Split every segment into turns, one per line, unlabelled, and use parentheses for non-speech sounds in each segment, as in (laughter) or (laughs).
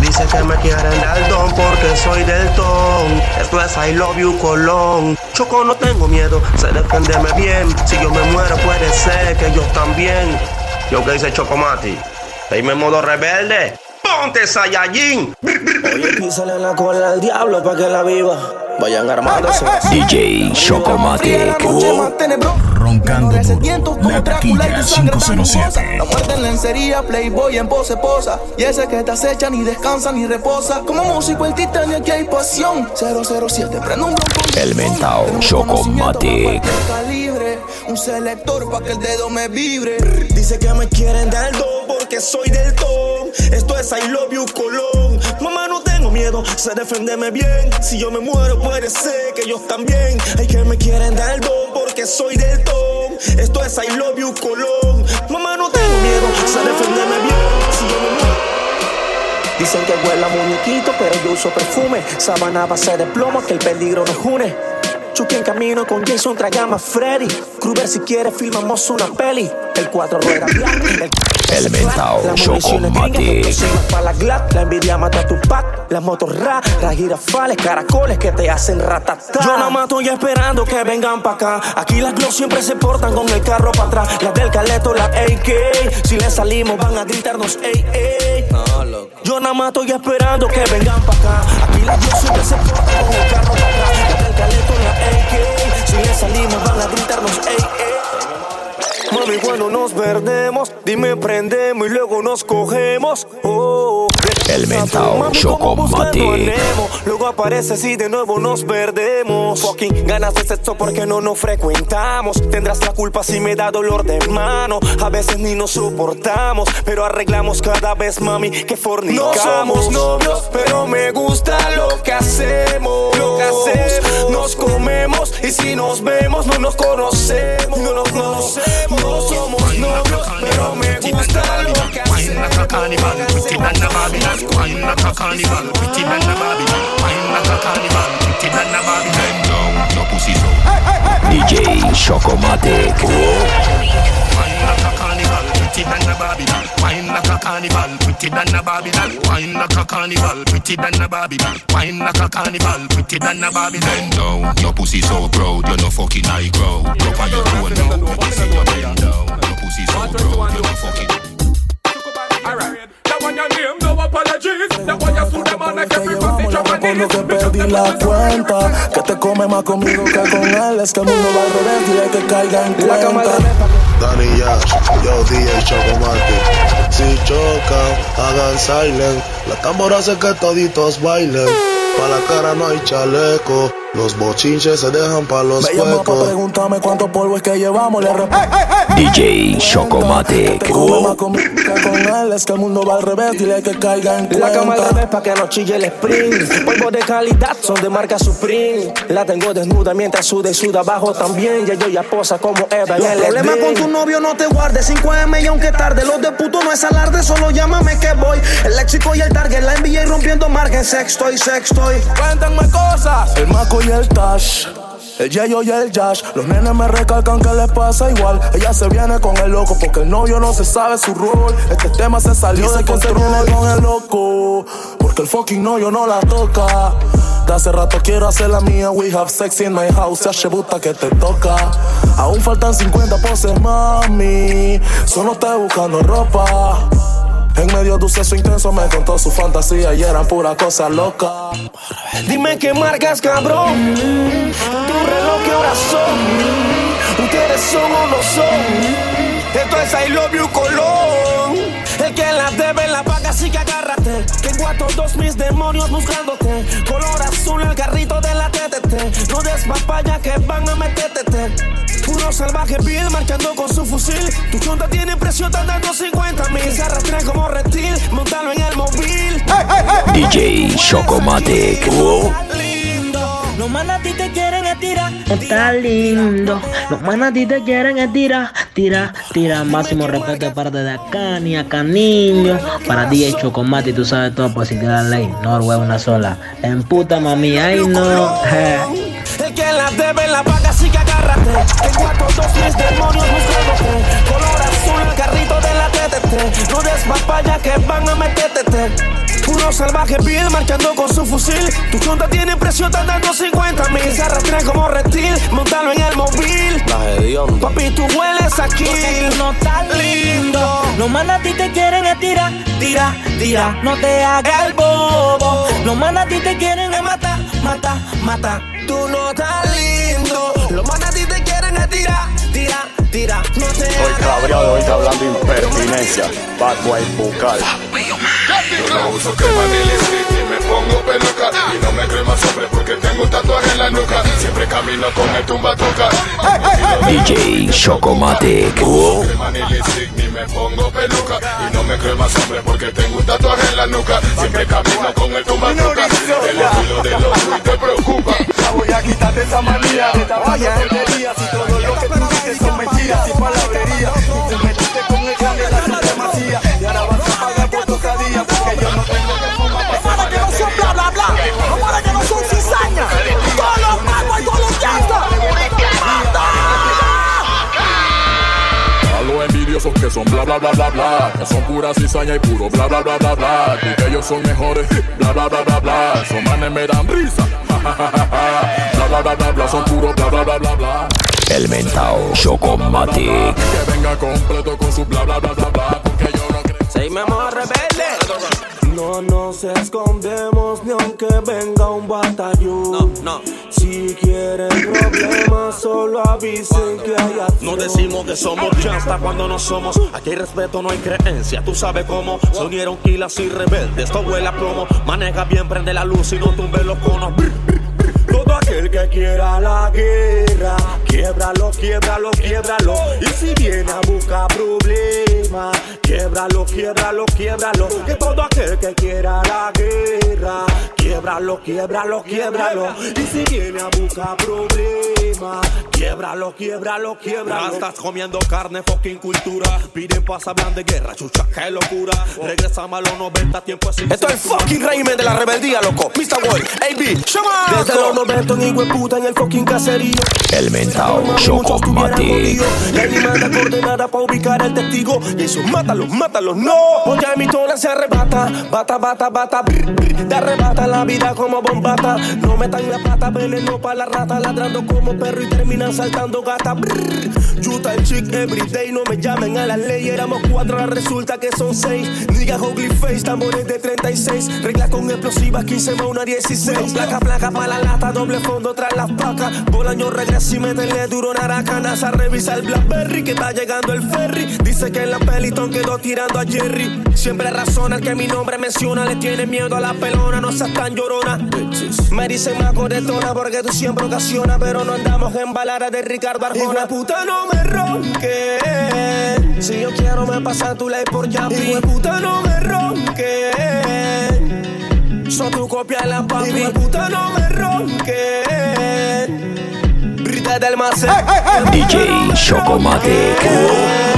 Dice que me quieren dar don porque soy del ton. Esto es I love you Colón. Choco, no tengo miedo, sé defenderme bien. Si yo me muero, puede ser que yo también. Yo que dice Chocomati, me modo rebelde. ¡Ponte Saiyajin!
Oye, písale la cola al diablo pa' que la viva. Vayan armándose.
DJ Chocomatic.
Roncando duro. La taquilla 507.
La muerte en lencería, playboy en pose posa. Y ese que te acecha ni descansa ni reposa. Como músico el titanio aquí hay pasión. 007, prende un blanco.
El mentao Chocomatic.
Un selector pa' que el dedo me vibre.
Dice que me quieren dar do porque soy del ton. Esto es I love you Colón. Mamá, no tengo miedo, sé defenderme bien. Si yo me muero, puede ser que ellos también. Hay que me quieren dar do porque soy del ton. Esto es I love you Colón. Mamá, no tengo miedo, sé defenderme bien. Si yo me muero. Dicen que huele muñequito, pero yo uso perfume. Sabana base de plomo, que el peligro nos une. Chucky en camino con Jason, tragamos Freddy. Kruger, si quiere, filmamos una peli. El cuatro rueda black, el,
El mentao
la munición es
Chocomatic.
para la glad, la envidia mata tu pack. Las motos ra, las girafales, caracoles que te hacen ratatá. Yo nada más estoy esperando que vengan pa' acá. Aquí las Glock siempre se portan con el carro para atrás. Las del Caleto, las AK. Si le salimos, van a gritarnos, ey, ey. Yo nada más estoy esperando que vengan pa' acá. Aquí las Glock siempre se portan con el carro para atrás. Las del Caleto, las AK. Si le salimos, van a gritarnos, ey, ey. Mami, cuando nos perdemos, dime prendemos y luego nos cogemos. Oh,
El mentao
Nemo. Luego apareces y de nuevo nos perdemos. Fucking ganas de sexo porque no nos frecuentamos. Tendrás la culpa si me da dolor de mano. A veces ni nos soportamos, pero arreglamos cada vez, mami, que fornicamos. No somos novios, pero me gusta lo que hacemos. Lo que hacemos. Nos comemos y si nos vemos no nos conocemos. No nos conocemos. No somos novios, pero me gusta lo que hacemos.
Carnival, pretty than a Babylon. Wine like a carnival, pretty than a Babylon. Wine like a carnival, pretty than a Babylon. Bend down, your pussy so.
DJ Chocomatic.
Wine like a carnival, pretty than a Babylon. Wine like a carnival, pretty than a Babylon. Wine like a carnival, pretty than a Babylon. Wine like a carnival, pretty than a Babylon. Bend down, your pussy so proud, you're no fucking high grow. Drop on your toe now, let me see you bend down. Your pussy so proud, you're no fucking.
Alright. Your name, no apologies. You sue them on like
Que con lo
knees.
que perdí la cuenta. Que te come más conmigo que con él. Es que el mundo va al revés, dile que caiga en cuenta.
Danny Yash, yo DJ Chocomatic. Si chocan, hagan silent. La tambora hace que toditos bailen. Pa' la cara no hay chaleco. Los bochinches se dejan pa' los
Me llama pa' preguntarme cuánto polvo es que llevamos. Le respondo.
DJ
Te
Chocomatic.
come más conmigo que con él. Es que el mundo va al revés, dile que caiga en
La cama al
cuenta.
revés pa' que no chille el sprint. Polvo de calidad son de marca Supreme. La tengo desnuda mientras suda y suda abajo también. Ya yo ya posa como Eva en el
Problema con tu novio no te guardes 5M y aunque tarde Los de puto no es alarde, solo llámame que voy El léxico y el target, la envía y rompiendo margen Sexto y sexto y
Cuéntame cosas.
El maco y el tash el Yayo y el Yash, los nenes me recalcan que les pasa igual. Ella se viene con el loco porque el novio no se sabe su rol. Este tema se salió de control. Se viene con el loco porque el fucking novio no la toca. De hace rato quiero hacer la mía. We have sex in my house. Se buta que te toca. Aún faltan 50 poses, mami. Solo estoy buscando ropa. En medio de un sexo intenso me contó su fantasía y eran pura cosa loca.
Dime qué marcas, cabrón. Tu reloj, qué horas son. Ustedes son o no son. Esto es I love you, Colón. El que la debe la paga, así que agárrate. Tengo a todos mis demonios buscándote. Color azul, el carrito de la TTT. No des papaya que van a meterte. Puro salvaje vil marchando con su fusil. Tu chonta tiene precio, están dando 50 mil. Se arrastra como reptil, montalo en el móvil.
DJ Chocomatic.
Los manas a ti te quieren estirar.
Está lindo. Los manas a ti te quieren es tira, tira, tira. Máximo respeto de parte de acá, ni acá niño. Para DJ Chocomate, tú sabes todo, pues si queda ley. No, es una sola. En puta mami, ay no. (laughs)
El que la debe la paga, así que agárrate. A todos mis demonios buscándote. Color azul, el carrito de la TTT. No des papaya que van a meterte. Puro los salvajes Bill marchando con su fusil. Tu chonta tiene precio, están dando 50 mil. Se arrastra como reptil, montalo en el móvil. Papi, tú hueles aquí.
no estás lindo. Los manas a ti te quieren a tira, tira, tira. No te hagas el bobo. Los manas a ti te quieren a matar, mata, mata.
Tú no estás lindo. Los manas a ti te quieren tira, tira, tira. No te
Estoy cabreado hoy hablando impertinencia. Bad boy bucal.
Yo no uso crema ni lipstick ni me pongo peluca Y no me creo más hombre porque tengo un tatuaje en la nuca Siempre camino con el tumba toca
DJ Chocomatic.
No crema ni lipstick ni me pongo peluca Y no me creo más hombre porque tengo un tatuaje en la nuca Siempre camino con el tumba toca El estilo de los y te preocupa
Voy a quitarte esa manía. De tapar tonterías Y todo lo que tú dices son mentiras y palabrerías. Y te metiste con el grande de la supremacía. Y ahora vas a pagar por tu cadilla Porque yo no tengo que fumar
Para que no son bla bla bla, para que no son cizaña. Todos los magos y todos los gangsters.
A los envidiosos que son bla bla bla bla bla. Que son pura cizaña y puro bla bla bla bla bla. Y que ellos son mejores. Bla bla bla bla bla. Esos manes me dan risa Bla bla bla bla bla Son puro bla bla bla bla bla
El mentao Chocomatic.
Que venga completo con su bla bla bla bla bla Porque yo no creo
Seguimos rebeldes. No nos escondemos ni aunque venga un batallón. No, no. Si quieren problemas, solo avisen que hay acción. No decimos que somos hasta cuando no somos. Aquí hay respeto, no hay creencia. Tú sabes cómo. Sonieron quilas y rebeldes. Esto huele a plomo. Maneja bien, prende la luz y no tumbe los conos. Brr, brr, aquel que quiera la guerra, quiebralo, quiebralo, quiebralo. Y si viene a buscar problemas, quiebralo, quiebralo, quiebralo. Que todo aquel que quiera la guerra, quiebralo, quiebralo, quiebralo. Y si viene a buscar problemas, quiebralo, quiebralo, quiebralo. Estás comiendo carne, fucking cultura. Piden paz, hablan de guerra, chucha, qué locura. Regresamos a los 90, tiempo así. Esto es el fucking régimen de la rebeldía, loco. Mr. World, AB, Shama. Desde los 90 en puta en el fucking caserío.
El mentao Chocomatic.
ahí manda coordenada para ubicar al testigo. Y eso, mátalos, mátalos, no. Oye, mi tola se arrebata. Bata, bata, bata. brr, brr. Te arrebata la vida como bombata. No metan la pata, veneno para la rata. Ladrando como perro y terminan saltando gata. brr. Yuta el chick everyday. No me llamen a la ley. Éramos cuatro, ahora resulta que son seis. Nigga ugly face, tambores de 36. Reglas con explosivas, 15 más una 16. Placa, placa para la lata, doble fondo tras las placas. Bolaño regresa y métele duro naraca. NASA revisa el Blackberry que está llegando el ferry. Dice que en la Peliton quedó tirando a Jerry. Siempre razona el que mi nombre menciona. Le tiene miedo a la pelona, no seas tan llorona. Me dicen más coretona porque tú siempre ocasionas. Pero no andamos en balada de Ricardo Arjona. Hijo puta, no me ronques. Si yo quiero me pasa tu ley por ya. De puta, no me ronques. So tu copia en la papi. De puta, no me ronques. Brita del Macé.
DJ Chocomatic.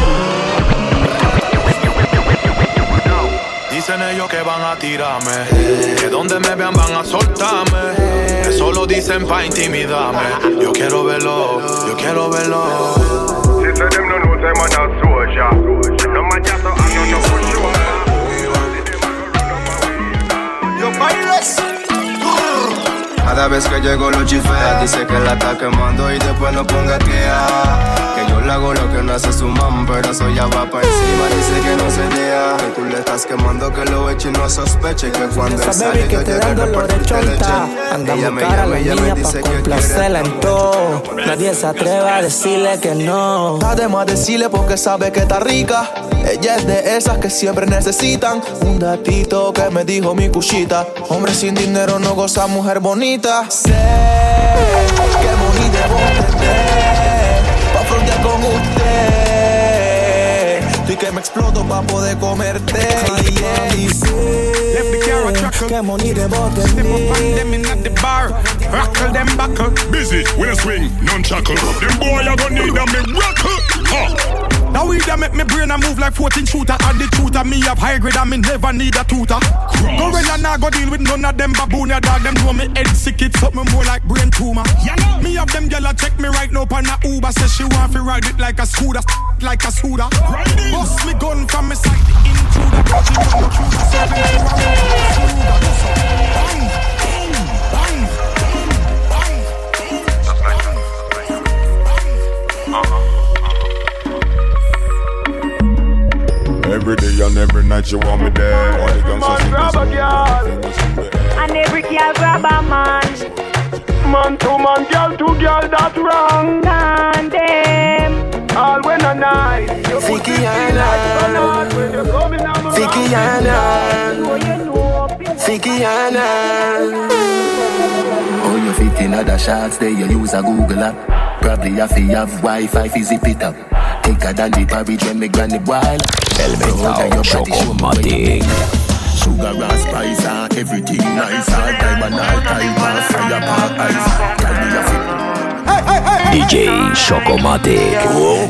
Dicen ellos que van a tirarme, que donde me vean van a soltarme. Eso lo dicen pa' intimidarme. Yo quiero verlo, yo quiero verlo.
She said them no know say man a soldier No man just a hand no for sure
Yo bailes
Cada vez que llego lo chifea Dice que la está quemando y después no ponga Que le hago lo que no hace su mam Pero eso ya va pa' encima. Dice que no se dea Que tú le estás quemando que lo eche y no sospeche Que cuando él
Esa
sale
baby que
yo
te dan dolor de chonta. Anda a buscar a la niña
dice
pa' complacerla en todo. Nadie se atreve a decirle que no.
Además decirle porque sabe que está rica. Ella es de esas que siempre necesitan. Un datito que me dijo mi cuchita. Hombre sin dinero no goza mujer bonita. Sé que pa' frontear con usted. Y que me exploto pa' poder comerte. Y sé que money debo tener.
them in at the bar. Rockle them buckle. Busy with a swing, none chuckle. Them boy a gonna need a miracle. Huh. Now we that make me brain a move like 14 shooter And the shooter me have high grade I me never need a tutor Go when I nah go deal with none of them baboon Ya dog them know me head sick it something more like brain tumor yeah, no. Me have them gyal check me right now on a Uber Say she want fi ride it like a scooter Like a scooter Bust me gun from me side the intruder She don't choose so me she want me scooter Bang, bang, bang, bang, bang, bang, bang, run
Man grab a girl.
And every girl grab a man.
Man to man, girl to girl, that's wrong.
And them.
All when a night.
Vicky Anna. Vicky Anna. Vicky Anna.
Oh, you fit in other shots, there you use a Google app. Probably have to have Wi-Fi fi zip it up. Thicker than the porridge when me granny boil.
Elemental Chocomatic.
Sugar and spice and everything nice. All diamond, all type and fire park ice. Tell me you fit.
DJ Chocomatic.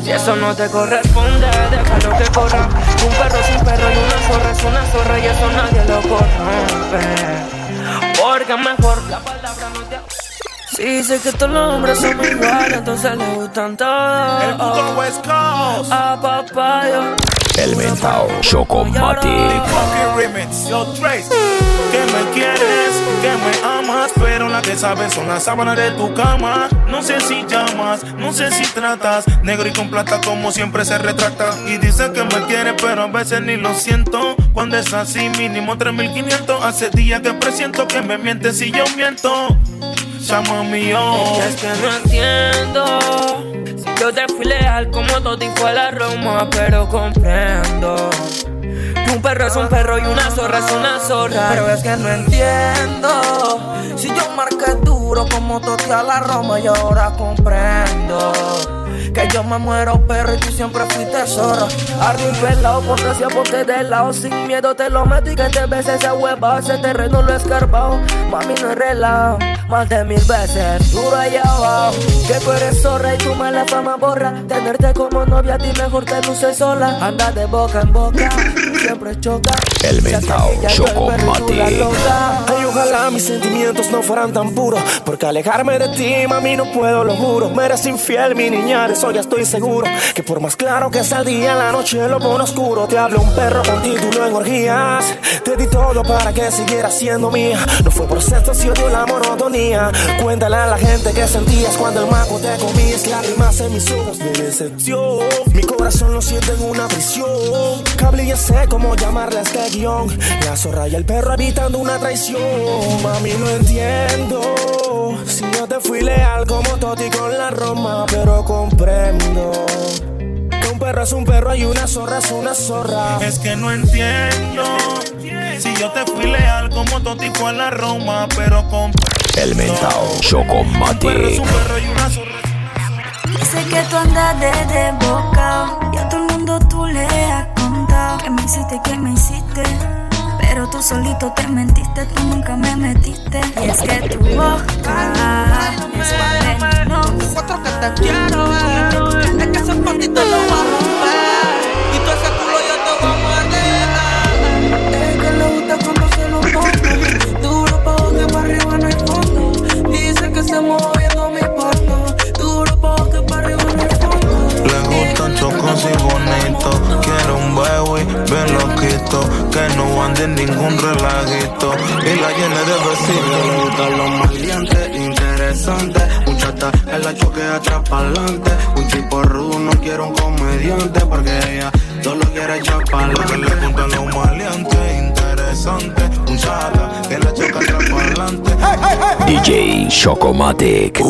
Si eso no te corresponde, déjalo que corra. Un perro es un perro y una zorra es una zorra y eso nadie lo corrompe. Porque mejor la palabra no te Sí, sé que todos los hombres somos iguales, entonces le gustan todos.
El puto West Coast.
A.
Elemental Chocomatic.
Funky remix, yo Trace. Que me quieres, que me amas, pero la que sabes son las sábanas de tu cama. No sé si llamas, no sé si tratas. Negro y con plata como siempre se retrata. Y dice que me quiere, pero a veces ni lo siento. Cuando es así, mínimo 3500. Hace días que presiento que me mientes si yo miento.
Es que no entiendo. Si yo te fui leal como todo y fue la Roma, pero comprendo. Que un perro es un perro y una zorra es una zorra. Pero es que no entiendo. Si yo marqué duro como Toti a la Roma y ahora comprendo. Que yo me muero perro y tú siempre fuiste Arriba y pelado, porque si ponte de lado Sin miedo te lo meto y que te beses esa hueva Ese terreno lo he escarbado Mami no es relajo Más de mil veces Duro allá abajo Que tú eres zorra y tú me la fama borra Tenerte como novia a ti mejor te luces sola Anda de boca en boca Siempre choca
Elemental Chocomatic.
Ay, ojalá mis sentimientos no fueran tan puros. Porque alejarme de ti, mami, no puedo, lo juro. Me eres infiel, mi niña, eso ya estoy seguro. Que por más claro que sea el día, la noche lo pone oscuro. Te hablo un perro con título en orgías. Te di todo para que siguieras siendo mía. No fue por sexo, si la monotonía. Cuéntale a la gente que sentías cuando el maco te comías. Lágrimas en mis ojos de decepción. Mi corazón lo siente en una prisión. Cable ya sé cómo llamarle a este guion. La zorra y el perro habitando una traición. Mami, no entiendo. Si yo te fui leal como Toti con la Roma, pero comprendo. Que un perro es un perro y una zorra es una zorra. Es que no entiendo. Si yo te fui leal como Toti con la Roma, pero comprendo.
Elemental
Un perro es
Chocomatic.
un perro y una zorra.
Dice que tú andas de desbocado Y a todo el mundo tú le has contado Que me hiciste, que me hiciste Pero tú solito te mentiste Tú nunca me metiste Y es que tu boca Es venenosa
Que te quiero ver. Es que ese patito lo va a romper. Y tú ese culo yo te voy a morder. Es que le gusta cuando se lo pongo. Duro pa' que para arriba no hay fondo. Dice que se mueve viendo mi porno. Duro pa' que para arriba no hay fondo.
Le gustan chocos y bonitos. Quiero un baby bien loquito. Que no ande en ningún relajito. Y la llene de besitos. Le gustan los maleantes, interesantes. Chata en la choque atrás pa'lante. Un tipo rudo, no quiero un comediante. Porque ella solo quiere echar pa'lante. Le gustan los maleantes, interesantes. Un chata que la choque atrás pa'lante.
DJ Chocomatic.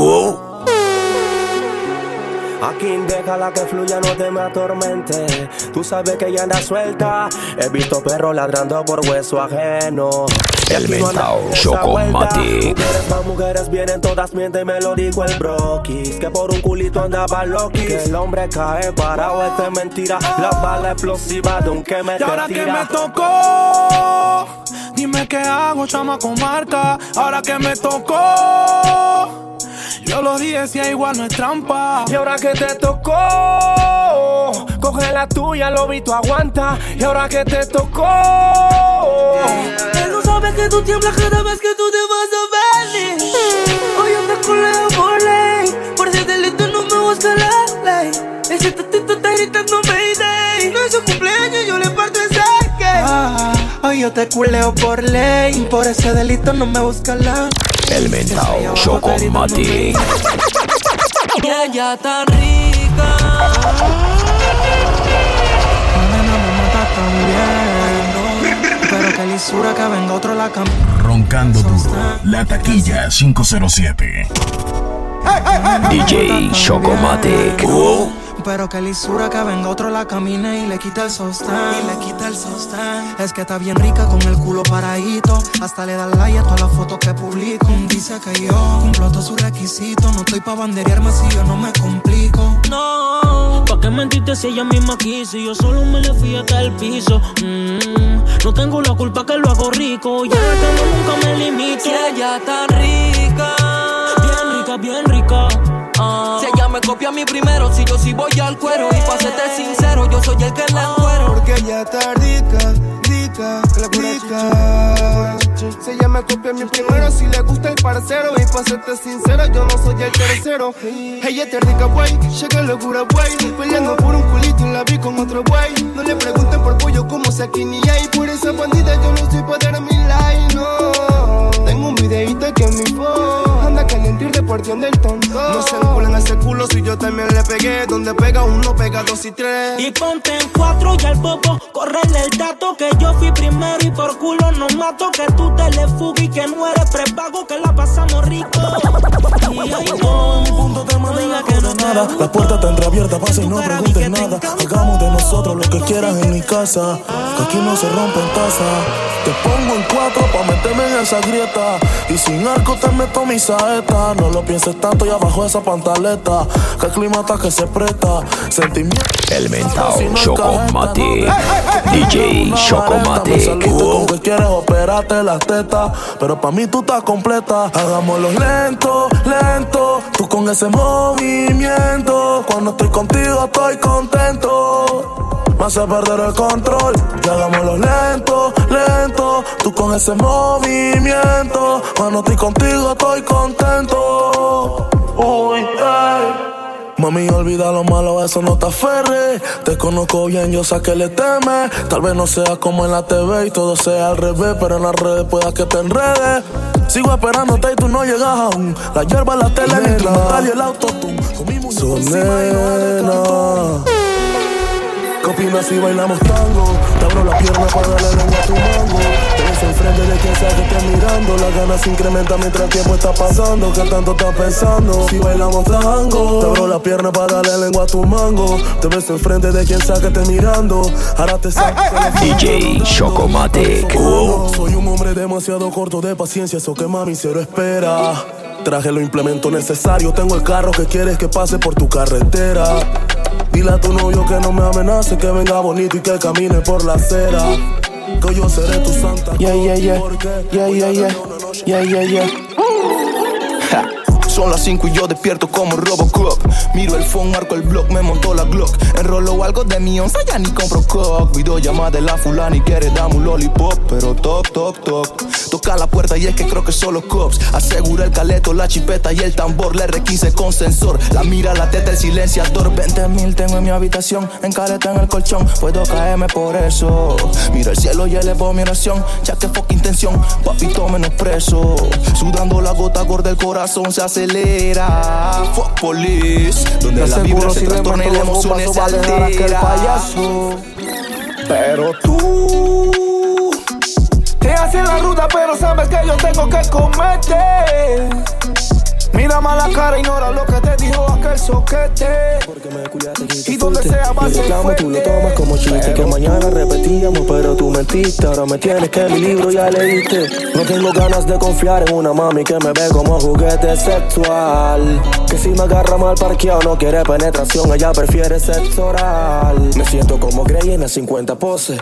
Aquí déjala que fluya, no te me atormente. Tú sabes que ella anda suelta. He visto perros ladrando por hueso ajeno. Esa vuelta.
Chocomatic.
Mujeres más mujeres vienen todas mienten, me lo dijo el broquis. Que por un culito andaba loquis. Que el hombre cae parado, es mentira. La bala explosiva de un que me
Y ahora que me tocó, dime qué hago, chama con marca. Ahora que me tocó, yo lo dije, si igual no es trampa.
Y ahora que te tocó, coge la tuya, lo vi, tú aguanta. Y ahora que te tocó,
Él no sabe que tú tiemblas cada vez que tú te vas a venir. Hoy yo te coleo por ley. Por ese delito no me busca la ley. Ese tatito está gritando Mayday. No es su cumpleaños, yo le parto ese que.
Ah, hoy yo te culeo por ley. Por ese delito no me busca la.
Elemental Chocomatic.
Y ella tan rica.
La nena me mata también. lisura que venga otro la cam.
Roncando duro. La taquilla 507.
DJ Chocomatic.
Pero que lisura que venga otro la camine y le quita el sostén. Y le quita el sostén. Es que está bien rica con el culo paradito. Hasta le da like a todas las fotos que publico. Dice que yo cumplo todos sus requisitos. No estoy pa' banderearme si yo no me complico.
No, ¿pa' qué mentiste si ella misma quiso? Y yo solo me le fui hasta el piso. Mm, no tengo la culpa que lo hago rico. Ya que no nunca me limito.
Si ella está rica,
Bien rica, bien rica. Ah.
si ella me copia a mí primero, si yo sí voy al cuero. Y pa' serte sincero, yo soy el que la encuero.
Porque ella está rica, rica, rica. Si ella me copia a mí primero, si le gusta el parcero. Y pa' serte sincero, yo no soy el tercero. Ella está rica, güey, llega locura, güey. Peleando por un culito y la vi con otro güey. No le pregunten por pollo como se aquí ni hay. Por esa bandida yo no estoy pa' dar mi like, no. Tengo un videito que en mi phone anda caliente y repartiendo el tonto. No se enculen ese culo si yo también le pegué. Donde pega uno, pega dos y tres.
Y ponte en cuatro y al popo, correle el dato que yo fui primero y por culo no mato que tú te le fugas y que no eres prepago que la pasamos rico. Y ay no, no diga que no
nada. La puerta está entreabierta, pasa y no preguntes nada. Hagamos de nosotros lo que quieras en mi casa. Que aquí no se rompen tazas. Te pongo en cuatro pa' meterme en esa grieta. Y sin arco te meto mi saeta. No lo pienses tanto y abajo esa pantaleta. Que el clima está que se presta. Sentimiento.
El mentao Chocomatic. DJ Chocomatic.
Con que quieres operarte las tetas. Pero pa' mí tú estás completa. Hagámoslo lento, lento. Tú con ese movimiento. Cuando estoy contigo estoy contento. Me hace perder el control. Y hagámoslo lento, lento. Tú con ese movimiento. Cuando estoy contigo estoy contento. Uy. Mami, olvida lo malo, eso no te aferres. Te conozco bien, yo sé que le temes. Tal vez no sea como en la TV y todo sea al revés, pero en las redes pueda que te enredes. Sigo esperándote y tú no llegas aún. La hierba, la tele, el instrumental y el autotune. Con mi ¿Qué opinas si bailamos tango? Te abro la pierna para darle lengua a tu mango. Te ves enfrente de quien sea que esté mirando. Las ganas se incrementan mientras el tiempo está pasando. ¿Qué tanto estás pensando? Si bailamos tango. Te abro la pierna para darle lengua a tu mango. Te ves enfrente de quien sea que esté mirando. Ahora te saco.
DJ Chocomatic.
Soy un hombre demasiado corto de paciencia, eso que mami cero espera. Traje los implementos necesarios, tengo el carro que quieres que pase por tu carretera. Dile a tu novio que no me amenace, que venga bonito y que camine por la acera. Que yo seré tu santa.
Yeah, yeah, yeah. Yeah, yeah, yeah. Yeah, yeah, yeah. Son las 5 y yo despierto como Robocop. Miro el phone, marco el blog, me montó la Glock. Enrolo algo de mi onza, ya ni compro cock. Videollamada de la fulana y quiere darme un lollipop. Pero toc, toc, toc. Toca la puerta y es que creo que son los cops. Asegura el caleto, la chipeta y el tambor. Le R15 con sensor. La mira, la teta, el silenciador. 20 mil tengo en mi habitación. En caleta en el colchón. Puedo caerme por eso. Miro el cielo y elevo mi oración. Ya que fuck intención. Papito menos preso. Sudando la gota gorda, el corazón se acelera. Fuck police. Donde la vibra se trastorna y la emoción se altera.
payaso. Pero tú te haces la ruta, pero sabes que yo tengo que comerte. Mira mala cara, ignora lo que te dijo aquel soquete. Y donde sea va a
reclamo, tú lo tomas como chiste que mañana repetíamos, pero tú mentiste. Ahora me tienes que mi libro ya leíste. No tengo ganas de confiar en una mami que me ve como juguete sexual. Que si me agarra mal parqueado no quiere penetración, ella prefiere sexo oral. Me siento como Grey en las 50 poses.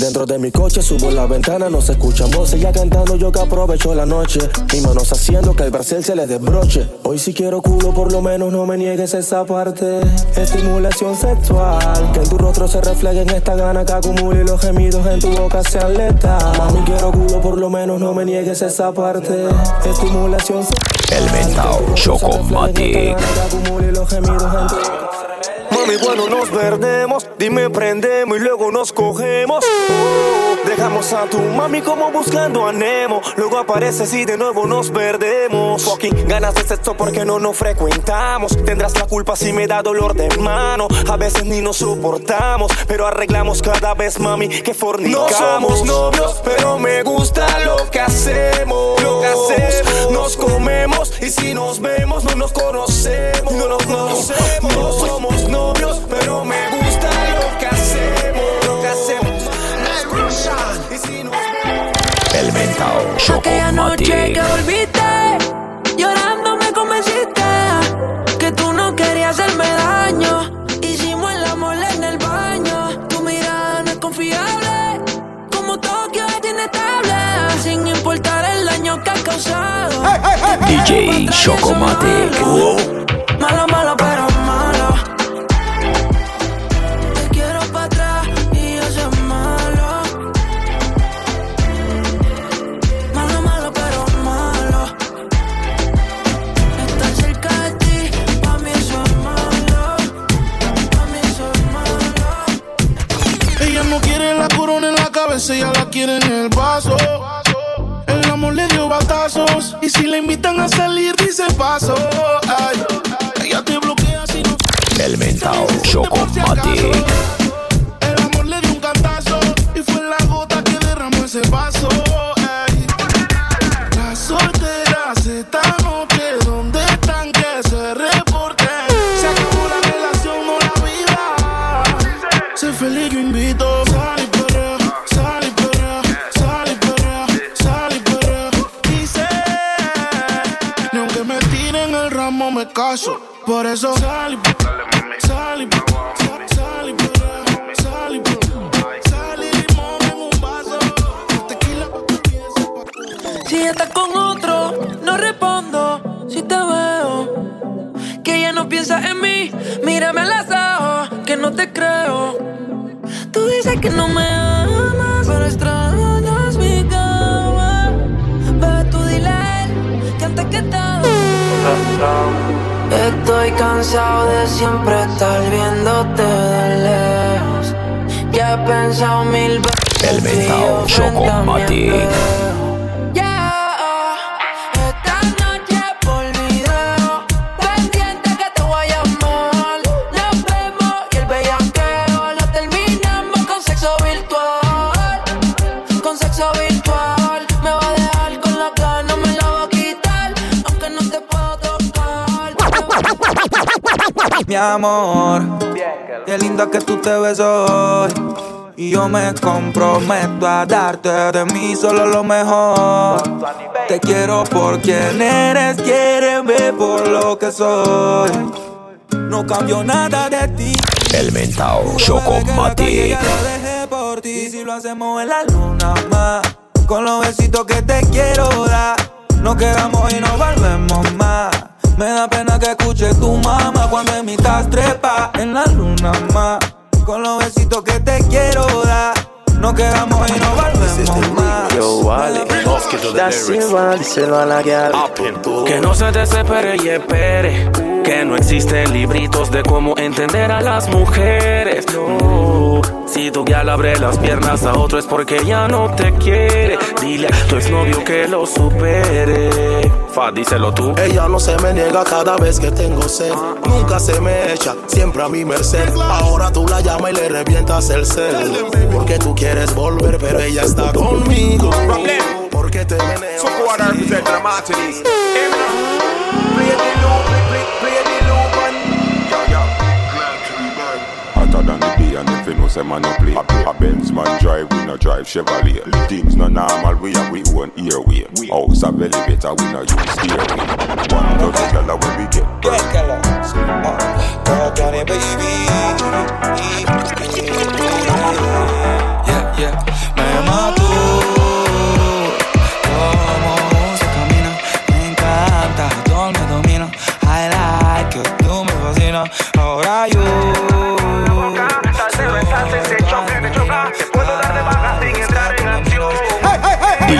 Dentro de mi coche subo la ventana, no se escuchan voces. Ya cantando yo que aprovecho la noche. Mis manos haciendo que el Brasil se les desbroche. Hoy si quiero culo, por lo menos no me niegues esa parte. Estimulación sexual. Que en tu rostro se refleje en esta gana que acumule y los gemidos en tu boca sean letales. Mami, quiero culo, por lo menos no me niegues esa parte. Estimulación sexual.
El mentao Chocomatic
mami, bueno nos perdemos, dime prendemos y luego nos cogemos. Dejamos a tu mami como buscando a Luego apareces y de nuevo nos perdemos. Fucking ganas de sexo porque no nos frecuentamos. Tendrás la culpa si me da dolor de mano. A veces ni nos soportamos, pero arreglamos cada vez, mami, que fornicamos. No somos novios, pero me
gusta
lo
que hacemos. Lo que hacemos. Nos comemos y si nos vemos no nos conocemos.
DJ Chocomatic.
Malo, oh. Y
si la invitan a salir, dice paso. Ay, ella te bloquea si no.
El mentao Chocomatic.
Que
no me amas, pero extrañas mi cama. Bebé, tú dile a él que antes que. Estoy cansado de siempre estar viéndote de lejos. Ya he pensado mil veces.
El mentao Chocomatic.
Amor, qué linda que tú te ves hoy. Y yo me comprometo a darte de mí solo lo mejor. Te quiero por quien eres, quiéreme por lo que soy. No cambio nada de ti.
El mentao Chocomatic.
lo dejé por ti. Si lo hacemos en la luna más. Con los besitos que te quiero dar. Nos quedamos y nos volvemos más. Me da pena que escuche tu mamá cuando en mi estás trepa en la luna más. Con los besitos que te quiero dar. Nos quedamos y nos volvemos más.
Yo, vale. Da Silva, díselo a la guial.
Que no se desespere y espere. Que no existen libritos de cómo entender a las mujeres. No. Si tu guial abre las piernas a otro es porque ya no te quiere. Dile a tu exnovio que lo supere. Fa, díselo tú.
Ella no se me niega cada vez que tengo sed. Nunca se me echa, siempre a mi merced. Ahora tú la llamas y le revientas el cel. Porque tú quieres volver, pero ella está conmigo. Porque te meneo.
So the
the day and if you know say man no play. A Benz man drive, we no drive Chevrolet. Things no normal, we have we own airway. House a belly better, we no use stairway One dozen dollar when we get
Yeah, yeah. Me mató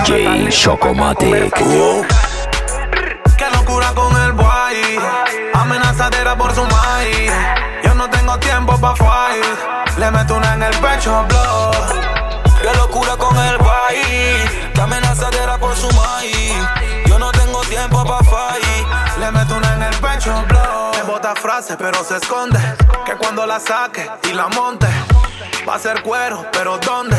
DJ Chocomatic.
Qué locura con el boy. Amenazadera por su maíz. Yo no tengo tiempo pa' fight. Le meto una en el pecho, blow. Qué locura con el boy. Amenazadera por su maíz. Yo no tengo tiempo pa' fight. Le meto una en el pecho, blow. Me bota frase, pero se esconde. Que cuando la saque y la monte. Va a ser cuero, pero ¿dónde?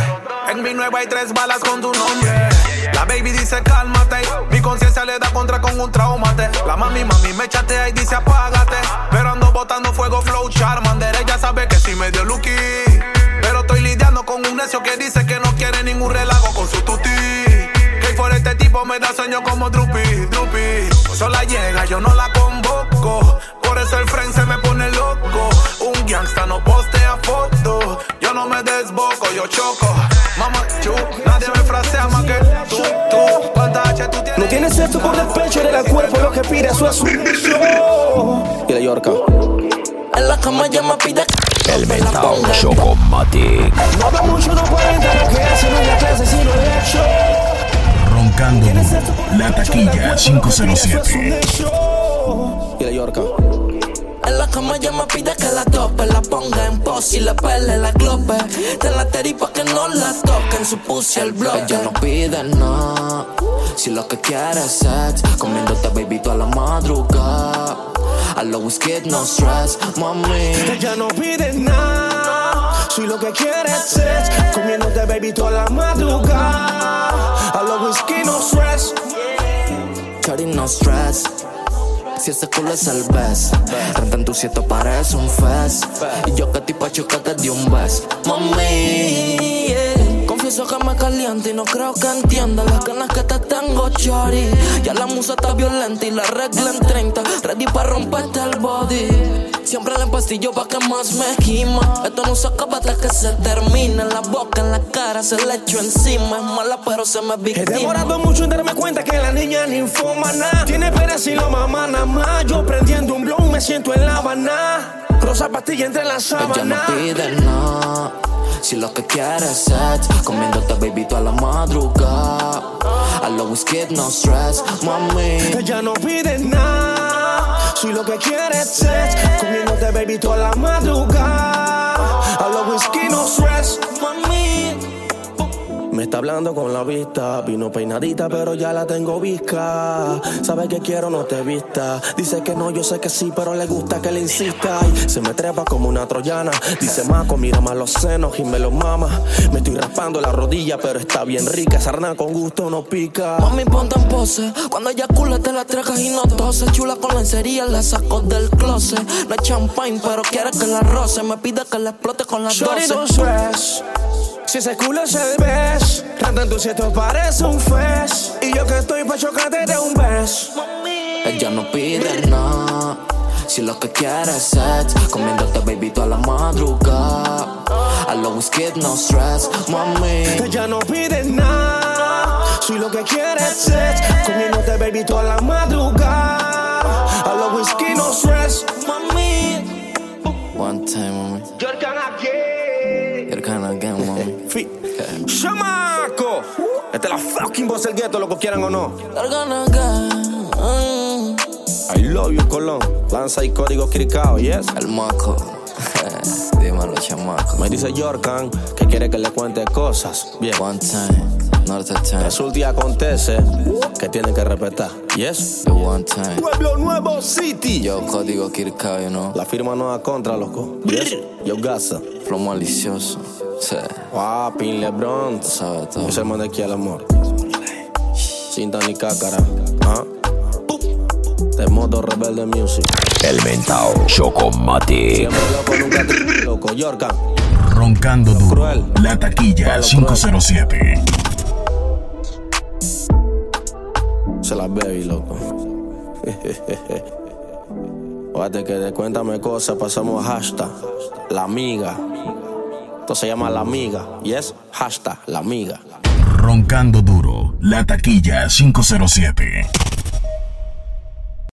En mi nueva hay tres balas con tu nombre. La baby dice cálmate. Mi conciencia le da contra con un traumate. La mami, mami me chatea y dice apágate. Pero ando botando fuego, flow, charmander. Ella sabe que sí me dio lucky. Pero estoy lidiando con un necio que dice que no quiere ningún relajo con su tuti.
me da sueño como Drupi, Drupi. Sola llega, yo no la convoco. Por eso el friend se me pone loco. Un gangsta no postea foto. Yo no me desboco, yo choco. Mamá, chu, nadie me frasea más que tú, tú. ¿Cuánta H tú tienes?
No tienes esto por el pecho en el cuerpo, lo que pide eso es un Y la Yorka.
En la cama ya me pide
El mentao Chocomatic.
No habla mucho, no cuenta lo que hace, no es la clase, sino el hecho.
Roncando. La taquilla 507.
Y la Yorka.
En la cama ya me pide que la tope, la ponga en pos y le pele la glope. Te la teripa que no la toquen, su pussy el bloque. Ella no pide nada, si lo que quiere es sex, comiéndote baby toda la madrugada. A los whisky no stress, mami.
Ella no pide nada. Si lo que quiere es sex, comiéndote baby toda la madrugada. A los whisky no stress.
Shorty no stress. Si ese culo es el best, Renta en tu sitio parece un fest. Y yo que tipo choca te di un beso. Mami. Confieso que me calienta y no creo que entienda las ganas que te tengo, Chori. Ya la musa está violenta y la regla en 30. Ready para romperte el body. Siempre le pastillo pa' que más me quima. Esto no se acaba hasta que se termine. En la boca, en la cara, se le echo encima. Es mala, pero se me
He
víctima.
demorado mucho en darme cuenta que la niña ni nada. Tiene pena si lo mamá nada más. Yo prendiendo un blon me siento en la Habana. Rosa pastilla entre las
Ella no pide nada. Si lo que quiere es sex, comiéndote baby toda la madrugada. A los whisky no stress, mami.
Ella no pide nada. Si lo que quiere es sex, comiéndote baby toda la madrugada. A los whisky no stress.
Mami.
Me está hablando con la vista, vino peinadita pero ya la tengo visca. Sabe que quiero, no te vista. Dice que no, yo sé que sí, pero le gusta que le insista. Y se me trepa como una troyana. Dice Maco, mira más los senos y me los mama. Me estoy raspando la rodilla, pero está bien rica. Sarna con gusto no pica.
Mami, ponte en pose. Cuando eyacula te la tragas y no tose. Chula con lencería, la saco del closet. No es champagne, pero quiere que la roce. Me pide que la explote con las
Shorty,
12.
no stress. Si ese culo es el best, Ranta en tu sitio parece un fest. Y yo que estoy pa' chocarte de un beso.
Ella no pide nada. Si lo que quiere es sex, comiéndote baby toda la madrugada. A los whisky no stress, mami.
Ella no pide nada. Si lo que quiere es sex, comiéndote baby toda la madrugada. A los whisky no stress.
Mami. One time, mami.
Jordan aquí.
You're kinda again, mami.
Fi- ¡Chamaco! Esta es la fucking voz del gueto, lo que quieran o no.
Get.
I love you, Colón. Lanza y código cricao, yes.
El maco. (laughs) Dímelo, chamaco.
Me dice Jorkan que quiere que le cuente cosas. Bien.
One time, time.
Resulta y acontece que tiene que respetar. Yes.
The one time.
Pueblo Nuevo City.
Yo código Kirkao, you know.
La firma no da contra, loco. Yes. Yo gasa.
Flow malicioso. Sí.
Ah, Pin LeBron.
Tú sabes todo.
Es el man de aquí al amor. Cinta ni cácara. ¿Ah? De modo rebelde music.
El mentao Chocomatic.
Loco, nunca te loco. Yorka.
Roncando duro.
Cruel.
La taquilla
Palo
507.
Se las baby, loco. Fíjate que de cuéntame cosas pasamos a hashtag la amiga. Esto se llama la amiga. Yes, hashtag la amiga.
Roncando duro. La taquilla 507.